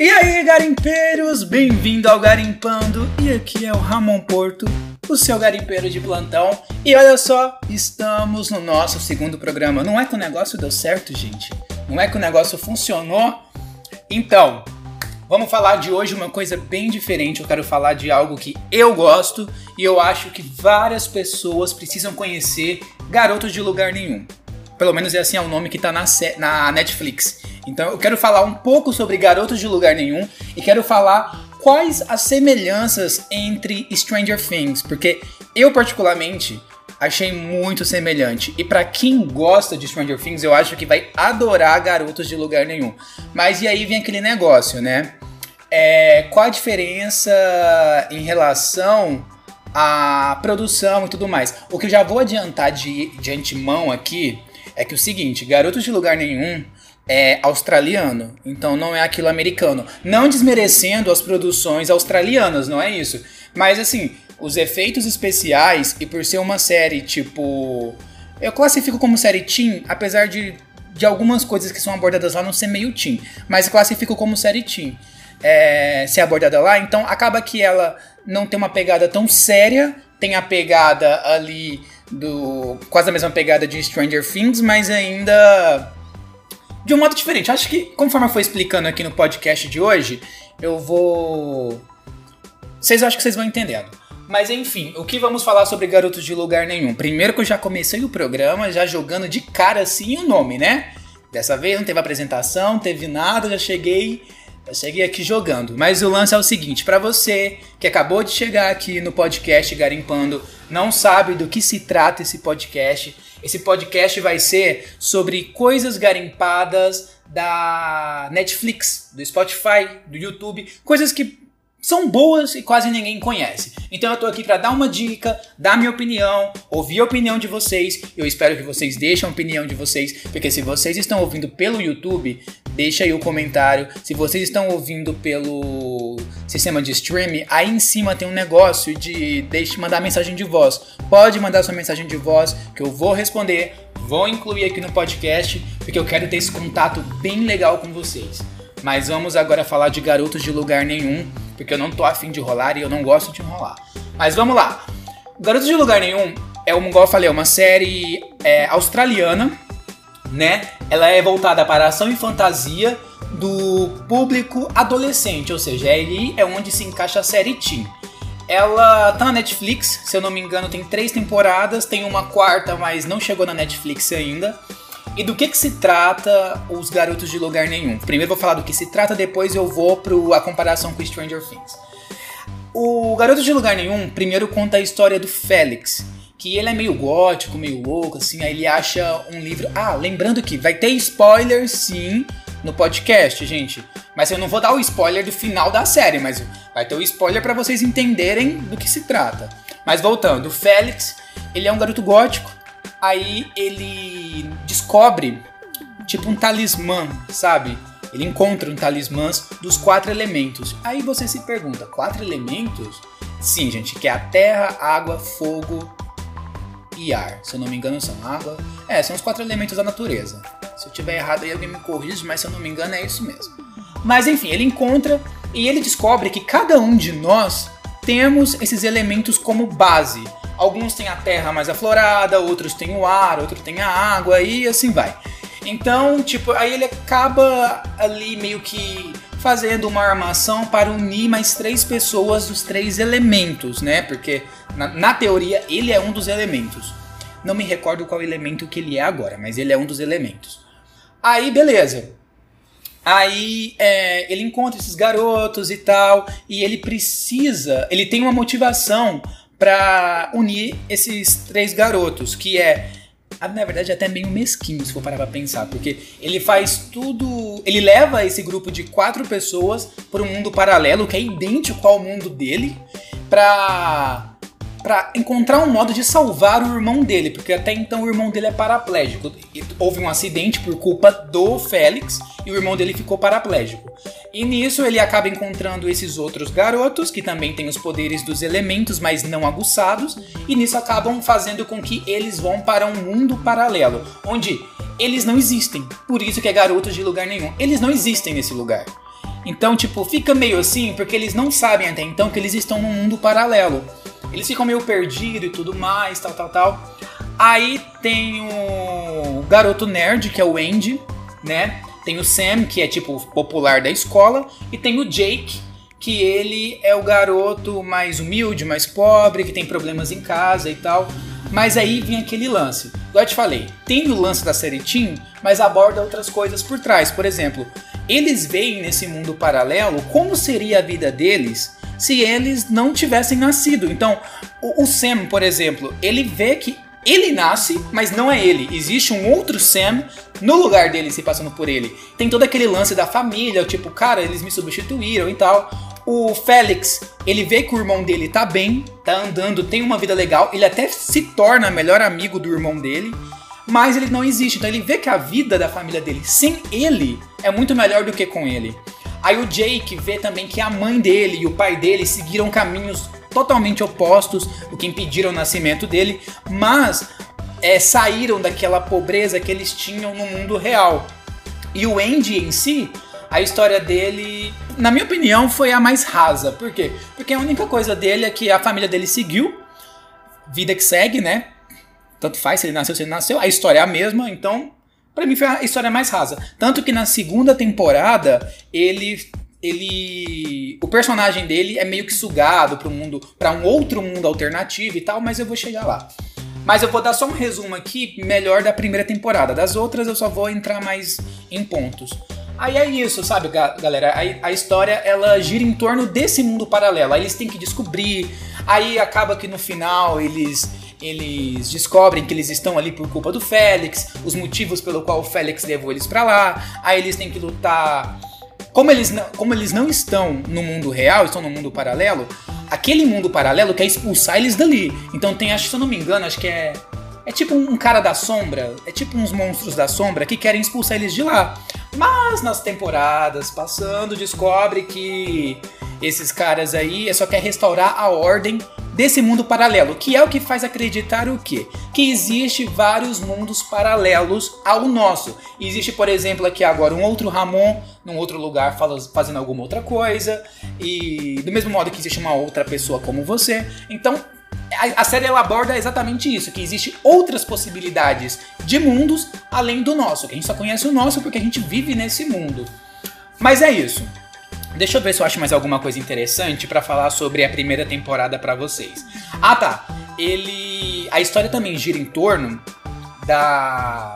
E aí, garimpeiros, bem-vindo ao Garimpando. E aqui é o Ramon Porto, o seu garimpeiro de plantão. E olha só, estamos no nosso segundo programa. Não é que o negócio deu certo, gente? Não é que o negócio funcionou? Então, vamos falar de hoje uma coisa bem diferente. Eu quero falar de algo que eu gosto e eu acho que várias pessoas precisam conhecer Garotos de Lugar Nenhum. Pelo menos é assim é o nome que tá na, na Netflix. Então eu quero falar um pouco sobre Garotos de Lugar Nenhum e quero falar quais as semelhanças entre Stranger Things, porque eu particularmente achei muito semelhante. E para quem gosta de Stranger Things, eu acho que vai adorar Garotos de Lugar Nenhum. Mas e aí vem aquele negócio, né? É, qual a diferença em relação à produção e tudo mais? O que eu já vou adiantar de, de antemão aqui é que o seguinte, Garotos de Lugar Nenhum é australiano, então não é aquilo americano. Não desmerecendo as produções australianas, não é isso. Mas assim, os efeitos especiais e por ser uma série tipo. Eu classifico como série teen, apesar de, de algumas coisas que são abordadas lá não ser meio teen, mas classifico como série teen. É, ser abordada lá, então acaba que ela não tem uma pegada tão séria, tem a pegada ali do. quase a mesma pegada de Stranger Things, mas ainda de um modo diferente. Acho que, conforme eu for explicando aqui no podcast de hoje, eu vou. Vocês acham que vocês vão entendendo. Mas enfim, o que vamos falar sobre Garotos de Lugar Nenhum? Primeiro que eu já comecei o programa já jogando de cara assim o nome, né? Dessa vez não teve apresentação, não teve nada, já cheguei, já cheguei aqui jogando. Mas o lance é o seguinte, para você que acabou de chegar aqui no podcast Garimpando, não sabe do que se trata esse podcast, esse podcast vai ser sobre coisas garimpadas da Netflix, do Spotify, do YouTube, coisas que são boas e quase ninguém conhece. Então eu tô aqui para dar uma dica, dar minha opinião, ouvir a opinião de vocês. Eu espero que vocês deixem a opinião de vocês, porque se vocês estão ouvindo pelo YouTube, deixa aí o comentário. Se vocês estão ouvindo pelo sistema de streaming, aí em cima tem um negócio de deixe mandar mensagem de voz. Pode mandar sua mensagem de voz que eu vou responder, vou incluir aqui no podcast, porque eu quero ter esse contato bem legal com vocês. Mas vamos agora falar de garotos de lugar nenhum porque eu não tô afim de rolar e eu não gosto de enrolar. Mas vamos lá. Garotos de Lugar Nenhum é, uma, eu falei, é uma série é, australiana, né? Ela é voltada para ação e fantasia do público adolescente, ou seja, ele é onde se encaixa a série Teen. Ela tá na Netflix, se eu não me engano, tem três temporadas, tem uma quarta, mas não chegou na Netflix ainda. E do que que se trata os Garotos de Lugar Nenhum? Primeiro vou falar do que se trata, depois eu vou para a comparação com Stranger Things. O Garotos de Lugar Nenhum primeiro conta a história do Félix, que ele é meio gótico, meio louco, assim, aí ele acha um livro... Ah, lembrando que vai ter spoiler, sim, no podcast, gente. Mas eu não vou dar o spoiler do final da série, mas vai ter o spoiler para vocês entenderem do que se trata. Mas voltando, o Félix, ele é um garoto gótico, Aí ele descobre tipo um talismã, sabe? Ele encontra um talismã dos quatro elementos. Aí você se pergunta, quatro elementos? Sim, gente, que é a terra, água, fogo e ar. Se eu não me engano, são água. É, são os quatro elementos da natureza. Se eu tiver errado aí alguém me corrige, mas se eu não me engano é isso mesmo. Mas enfim, ele encontra e ele descobre que cada um de nós temos esses elementos como base. Alguns têm a terra mais aflorada, outros têm o ar, outros têm a água e assim vai. Então, tipo, aí ele acaba ali meio que fazendo uma armação para unir mais três pessoas dos três elementos, né? Porque na, na, teoria ele é um dos elementos. Não me recordo qual elemento que ele é agora, mas ele é um dos elementos. Aí, beleza. Aí é, ele encontra esses garotos e tal, e ele precisa, ele tem uma motivação para unir esses três garotos, que é na verdade é até meio mesquinho se for parar pra pensar, porque ele faz tudo, ele leva esse grupo de quatro pessoas para um mundo paralelo que é idêntico ao mundo dele, pra para encontrar um modo de salvar o irmão dele, porque até então o irmão dele é paraplégico. Houve um acidente por culpa do Félix e o irmão dele ficou paraplégico. E nisso ele acaba encontrando esses outros garotos que também têm os poderes dos elementos, mas não aguçados, e nisso acabam fazendo com que eles vão para um mundo paralelo, onde eles não existem. Por isso que é garotos de lugar nenhum. Eles não existem nesse lugar. Então, tipo, fica meio assim, porque eles não sabem até então que eles estão num mundo paralelo. Eles ficam meio perdidos e tudo mais, tal, tal, tal. Aí tem o garoto nerd, que é o Andy, né? Tem o Sam, que é tipo popular da escola, e tem o Jake, que ele é o garoto mais humilde, mais pobre, que tem problemas em casa e tal. Mas aí vem aquele lance. Igual eu te falei, tem o lance da série mas aborda outras coisas por trás. Por exemplo, eles veem nesse mundo paralelo como seria a vida deles se eles não tivessem nascido. Então, o Sam, por exemplo, ele vê que ele nasce, mas não é ele. Existe um outro Sam no lugar dele, se passando por ele. Tem todo aquele lance da família, tipo, cara, eles me substituíram e tal. O Félix, ele vê que o irmão dele tá bem, tá andando, tem uma vida legal, ele até se torna melhor amigo do irmão dele, mas ele não existe. Então ele vê que a vida da família dele sem ele é muito melhor do que com ele. Aí o Jake vê também que a mãe dele e o pai dele seguiram caminhos totalmente opostos, o que impediram o nascimento dele, mas é, saíram daquela pobreza que eles tinham no mundo real. E o Andy em si, a história dele, na minha opinião, foi a mais rasa. Por quê? Porque a única coisa dele é que a família dele seguiu, vida que segue, né? Tanto faz se ele nasceu, se ele nasceu, a história é a mesma, então, para mim foi a história mais rasa. Tanto que na segunda temporada, ele ele o personagem dele é meio que sugado para mundo para um outro mundo alternativo e tal mas eu vou chegar lá mas eu vou dar só um resumo aqui melhor da primeira temporada das outras eu só vou entrar mais em pontos Aí é isso, sabe, galera? A, a, história ela gira em torno desse mundo paralelo. Aí eles têm que descobrir. Aí acaba que no final eles eles descobrem que eles estão ali por culpa do Félix, os motivos pelo qual o Félix levou eles para lá. Aí eles têm que lutar. Como eles, não, como eles não estão no mundo real, estão no mundo paralelo, aquele mundo paralelo quer expulsar eles dali. Então tem, acho, se eu não me engano, acho que é é tipo um cara da sombra, é tipo uns monstros da sombra que querem expulsar eles de lá. Mas nas temporadas passando, descobre que esses caras aí só quer restaurar a ordem desse mundo paralelo, que é o que faz acreditar o quê? Que existe vários mundos paralelos ao nosso. Existe, por exemplo, aqui agora um outro Ramon num outro lugar fazendo alguma outra coisa, e do mesmo modo que existe uma outra pessoa como você. Então, a, série ela aborda exatamente isso, que existe outras possibilidades de mundos além do nosso, que a gente só conhece o nosso porque a gente vive nesse mundo. Mas é isso. Deixa eu ver se eu acho mais alguma coisa interessante para falar sobre a primeira temporada para vocês. Ah, tá. Ele a história também gira em torno da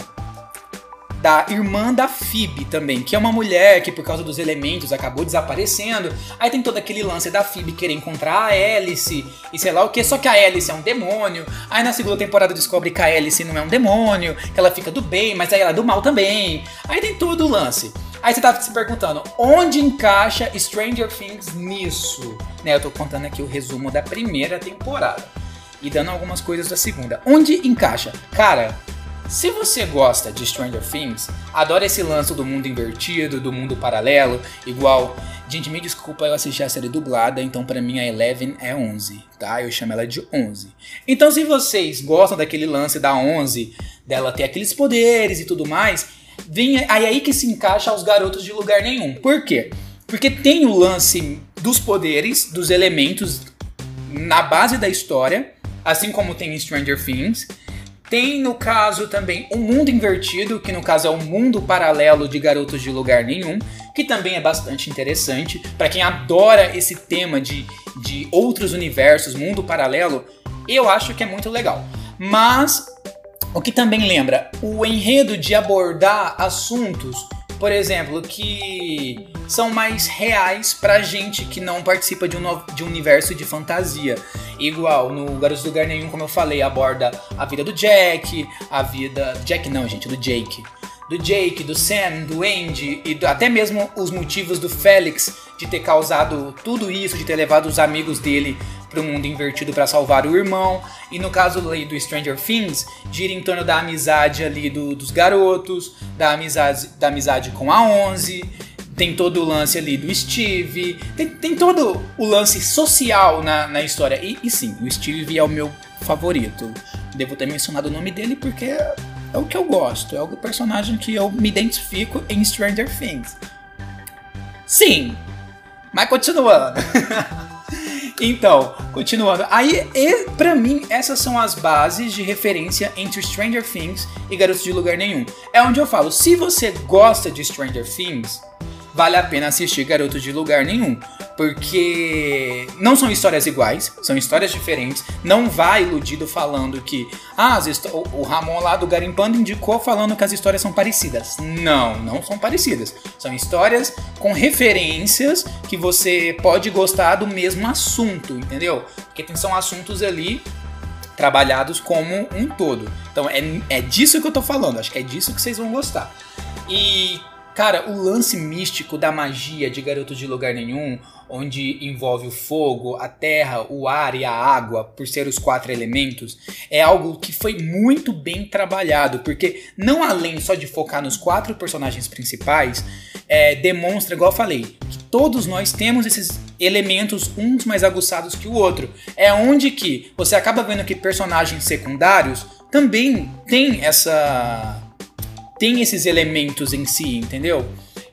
da irmã da Phoebe também, que é uma mulher que por causa dos elementos acabou desaparecendo. Aí tem todo aquele lance da Phoebe querer encontrar a Alice e sei lá o que, só que a Alice é um demônio. Aí na segunda temporada descobre que a Alice não é um demônio, que ela fica do bem, mas aí ela é do mal também. Aí tem todo o lance. Aí você tá se perguntando, onde encaixa Stranger Things nisso? Né, eu tô contando aqui o resumo da primeira temporada e dando algumas coisas da segunda. Onde encaixa? Cara, se você gosta de Stranger Things, adora esse lance do mundo invertido, do mundo paralelo, igual. Gente, me desculpa, eu assisti a série dublada, então para mim a Eleven é 11, tá? Eu chamo ela de 11. Então, se vocês gostam daquele lance da 11, dela ter aqueles poderes e tudo mais, vem aí, aí que se encaixa os garotos de lugar nenhum. Por quê? Porque tem o lance dos poderes, dos elementos na base da história, assim como tem em Stranger Things. Tem no caso também o mundo invertido, que no caso é o mundo paralelo de garotos de lugar nenhum, que também é bastante interessante. Para quem adora esse tema de, de outros universos, mundo paralelo, eu acho que é muito legal. Mas o que também lembra, o enredo de abordar assuntos por exemplo, que são mais reais pra gente que não participa de um, de um universo de fantasia. Igual, no Garotos do Lugar Nenhum, como eu falei, aborda a vida do Jack, a vida. Jack não, gente, do Jake. Do Jake, do Sam, do Andy e do, até mesmo os motivos do Félix de ter causado tudo isso, de ter levado os amigos dele para mundo invertido para salvar o irmão. E no caso do Stranger Things, gira em torno da amizade ali do, dos garotos, da amizade, da amizade com a Onze. Tem todo o lance ali do Steve, tem, tem todo o lance social na, na história. E, e sim, o Steve é o meu favorito. Devo ter mencionado o nome dele porque é, o que eu gosto, é o personagem que eu me identifico em Stranger Things. Sim. Mas continuando. então, continuando. Aí, e, pra mim, essas são as bases de referência entre Stranger Things e Garotos de Lugar Nenhum. É onde eu falo, se você gosta de Stranger Things, vale a pena assistir Garotos de Lugar Nenhum. Porque não são histórias iguais, são histórias diferentes. Não vai iludido falando que. Ah, o Ramon lá do Garimpando indicou falando que as histórias são parecidas. Não, não são parecidas. São histórias com referências que você pode gostar do mesmo assunto, entendeu? Porque são assuntos ali trabalhados como um todo. Então é, é disso que eu tô falando, acho que é disso que vocês vão gostar. E Cara, o lance místico da magia de Garoto de Lugar Nenhum, onde envolve o fogo, a terra, o ar e a água, por ser os quatro elementos, é algo que foi muito bem trabalhado, porque não além só de focar nos quatro personagens principais, é, demonstra, igual eu falei, que todos nós temos esses elementos uns mais aguçados que o outro. É onde que você acaba vendo que personagens secundários também têm essa tem esses elementos em si, entendeu?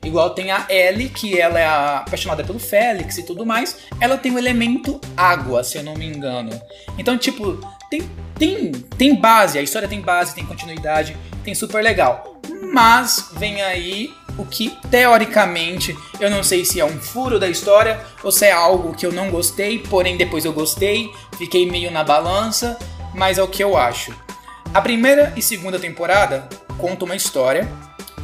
Igual tem a Ellie, que ela é apaixonada pelo Félix e tudo mais. Ela tem o elemento água, se eu não me engano. Então, tipo, tem, tem, tem base, a história tem base, tem continuidade, tem super legal. Mas vem aí o que, teoricamente, eu não sei se é um furo da história ou se é algo que eu não gostei, porém depois eu gostei, fiquei meio na balança, mas é o que eu acho. A primeira e segunda temporada conta uma história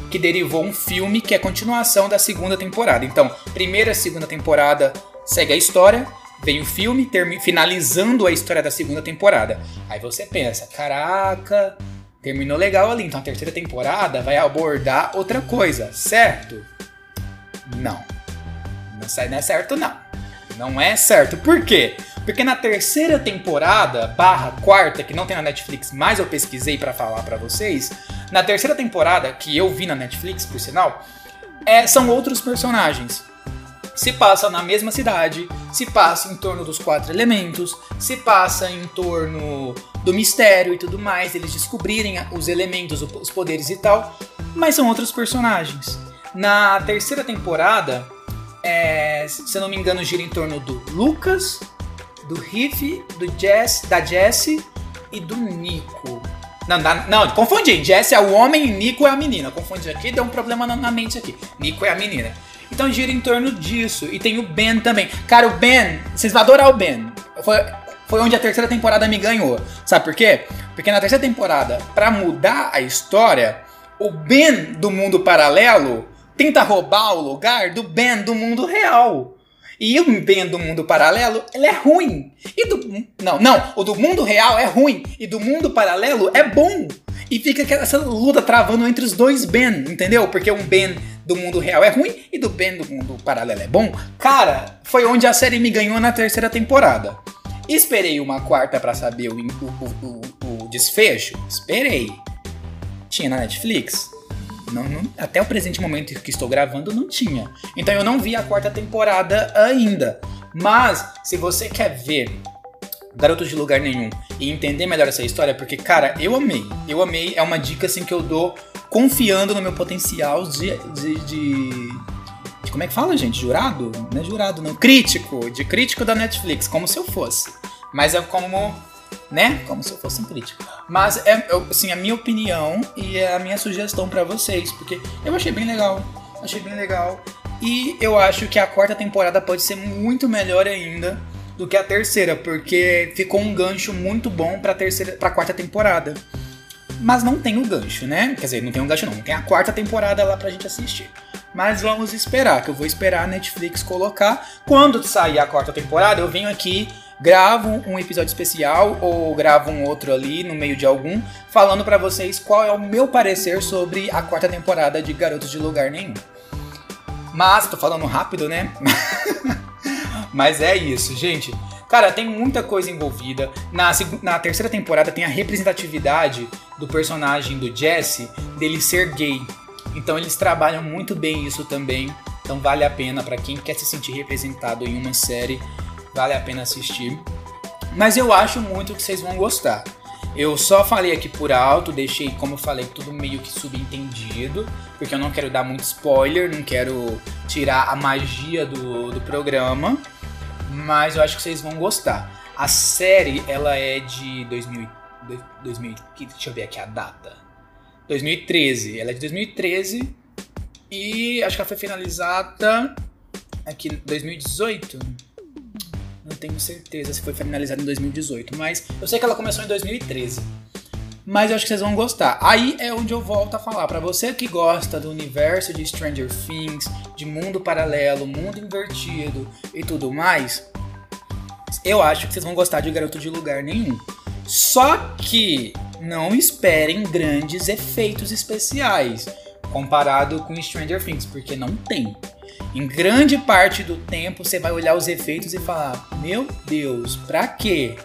que derivou um filme que é continuação da segunda temporada. Então, primeira e segunda temporada segue a história, vem o filme finalizando a história da segunda temporada. Aí você pensa, caraca, terminou legal ali, então a terceira temporada vai abordar outra coisa, certo? Não. Não é certo não. Não é certo. Por quê? Porque na terceira temporada, barra quarta, que não tem na Netflix, mas eu pesquisei para falar para vocês, na terceira temporada, que eu vi na Netflix, por sinal, é, são outros personagens. Se passa na mesma cidade, se passa em torno dos quatro elementos, se passa em torno do mistério e tudo mais, eles descobrirem os elementos, os poderes e tal, mas são outros personagens. Na terceira temporada, é, se eu não me engano, gira em torno do Lucas, do Riff, do Jess, da Jessie e do Nico. Não, não, não, confundi. Jess é o homem e Nico é a menina. Confundi aqui, deu um problema na, na, mente aqui. Nico é a menina. Então gira em torno disso. E tem o Ben também. Cara, o Ben, vocês vão adorar o Ben. Foi, foi onde a terceira temporada me ganhou. Sabe por quê? Porque na terceira temporada, para mudar a história, o Ben do mundo paralelo tenta roubar o lugar do Ben do mundo real. E o bem do mundo paralelo, ele é ruim. E do não, não, o do mundo real é ruim e do mundo paralelo é bom. E fica essa luta travando entre os dois Ben, entendeu? Porque um Ben do mundo real é ruim e do Ben do mundo paralelo é bom. Cara, foi onde a série me ganhou na terceira temporada. Esperei uma quarta para saber o, o, o, o desfecho? Esperei. Tinha na Netflix? Não, não, até o presente momento que estou gravando não tinha. Então eu não vi a quarta temporada ainda. Mas se você quer ver Garotos de Lugar Nenhum e entender melhor essa história, porque, cara, eu amei. Eu amei. É uma dica assim que eu dou confiando no meu potencial de, de, de, como é que fala, gente? Jurado? Não é jurado, não. Crítico. De crítico da Netflix, como se eu fosse. Mas é como né? Como se eu fosse um crítico. Mas é, assim, a minha opinião e a minha sugestão para vocês, porque eu achei bem legal. Achei bem legal. E eu acho que a quarta temporada pode ser muito melhor ainda do que a terceira, porque ficou um gancho muito bom para terceira, para quarta temporada. Mas não tem o gancho, né? Quer dizer, não tem um gancho não, tem a quarta temporada lá pra gente assistir. Mas vamos esperar, que eu vou esperar a Netflix colocar. Quando sair a quarta temporada, eu venho aqui gravo um episódio especial ou gravo um outro ali no meio de algum, falando para vocês qual é o meu parecer sobre a quarta temporada de Garotos de Lugar Nenhum. Mas, tô falando rápido, né? Mas é isso, gente. Cara, tem muita coisa envolvida. Na, na terceira temporada tem a representatividade do personagem do Jesse dele ser gay. Então eles trabalham muito bem isso também. Então vale a pena para quem quer se sentir representado em uma série vale a pena assistir. Mas eu acho muito que vocês vão gostar. Eu só falei aqui por alto, deixei, como falei, tudo meio que subentendido, porque eu não quero dar muito spoiler, não quero tirar a magia do, do programa, mas eu acho que vocês vão gostar. A série, ela é de 2000, 2000, deixa eu ver aqui a data. 2013, ela é de 2013 e acho que ela foi finalizada aqui em 2018 não tenho certeza se foi finalizada em 2018, mas eu sei que ela começou em 2013. Mas eu acho que vocês vão gostar. Aí é onde eu volto a falar. Para você que gosta do universo de Stranger Things, de mundo paralelo, mundo invertido e tudo mais, eu acho que vocês vão gostar de Garoto de Lugar Nenhum. Só que não esperem grandes efeitos especiais comparado com Stranger Things, porque não tem. Em grande parte do tempo você vai olhar os efeitos e falar: Meu Deus, pra quê?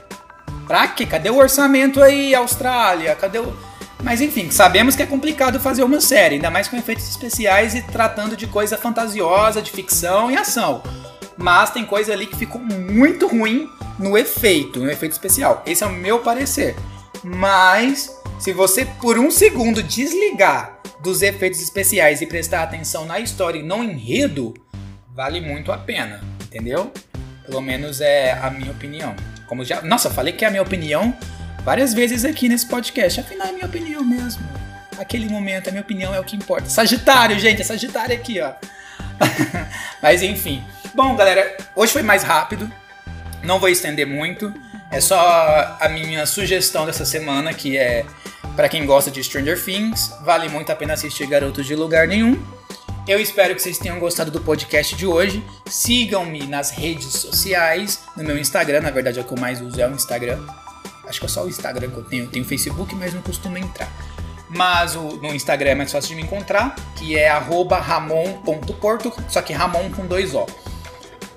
Pra quê? Cadê o orçamento aí, Austrália? Cadê o. Mas enfim, sabemos que é complicado fazer uma série, ainda mais com efeitos especiais e tratando de coisa fantasiosa, de ficção e ação. Mas tem coisa ali que ficou muito ruim no efeito, no efeito especial. Esse é o meu parecer. Mas se você por um segundo desligar dos efeitos especiais e prestar atenção na história e no enredo, vale muito a pena, entendeu? Pelo menos é a minha opinião. Como já, nossa, falei que é a minha opinião várias vezes aqui nesse podcast. Afinal, é minha opinião mesmo. Aquele momento, a minha opinião é o que importa. Sagitário, gente, é Sagitário aqui, ó. Mas enfim. Bom, galera, hoje foi mais rápido. Não vou estender muito. É só a minha sugestão dessa semana, que é para quem gosta de Stranger Things, vale muito a pena assistir Garotos de Lugar Nenhum. Eu espero que vocês tenham gostado do podcast de hoje. Sigam-me nas redes sociais, no meu Instagram, na verdade é o que eu mais uso é o Instagram. Acho que é só o Instagram que eu tenho. Eu tenho Facebook, mas não costumo entrar. Mas o, no Instagram é mais fácil de me encontrar, que é ramon.porto, só que Ramon com dois O.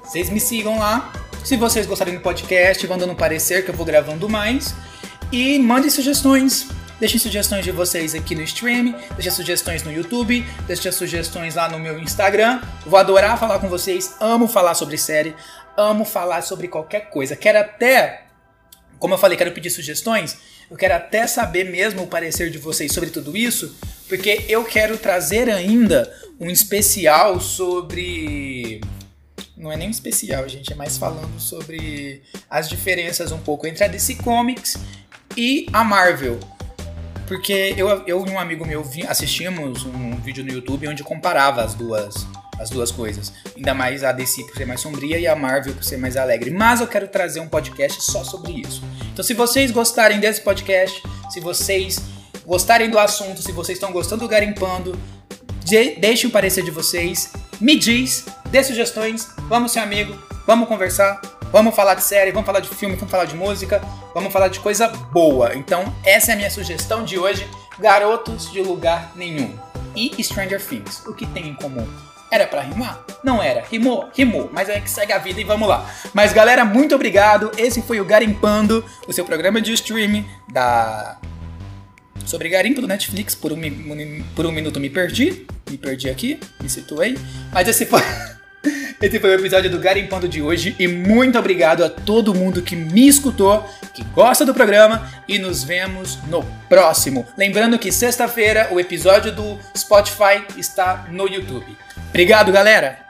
Vocês me sigam lá. Se vocês gostarem do podcast, vão dando parecer que eu vou gravando mais. E mandem sugestões. Deixem sugestões de vocês aqui no stream, deixem sugestões no YouTube, deixem sugestões lá no meu Instagram. Vou adorar falar com vocês, amo falar sobre série, amo falar sobre qualquer coisa. Quero até, como eu falei, quero pedir sugestões, eu quero até saber mesmo o parecer de vocês sobre tudo isso, porque eu quero trazer ainda um especial sobre não é nem um especial, gente, é mais falando sobre as diferenças um pouco entre a DC Comics e a Marvel. Porque eu, eu e um amigo meu assistimos um vídeo no YouTube onde comparava as duas, as duas coisas. Ainda mais a DC por ser mais sombria e a Marvel por ser mais alegre. Mas eu quero trazer um podcast só sobre isso. Então, se vocês gostarem desse podcast, se vocês gostarem do assunto, se vocês estão gostando do Garimpando, de, deixem o parecer de vocês, me diz, dê sugestões, vamos ser amigo, vamos conversar. Vamos falar de série, vamos falar de filme, vamos falar de música, vamos falar de coisa boa. Então, essa é a minha sugestão de hoje: Garotos de Lugar Nenhum e Stranger Things. O que tem em comum? Era para rimar? Não era. Rimou? Rimou. Mas é que segue a vida e vamos lá. Mas galera, muito obrigado. Esse foi o Garimpando, o seu programa de streaming da sobre garimpo do Netflix. Por um, por um minuto me perdi. Me perdi aqui, me situei. Mas esse foi. Esse foi o episódio do Garimpando de hoje e muito obrigado a todo mundo que me escutou, que gosta do programa e nos vemos no próximo. Lembrando que sexta-feira o episódio do Spotify está no YouTube. Obrigado, galera!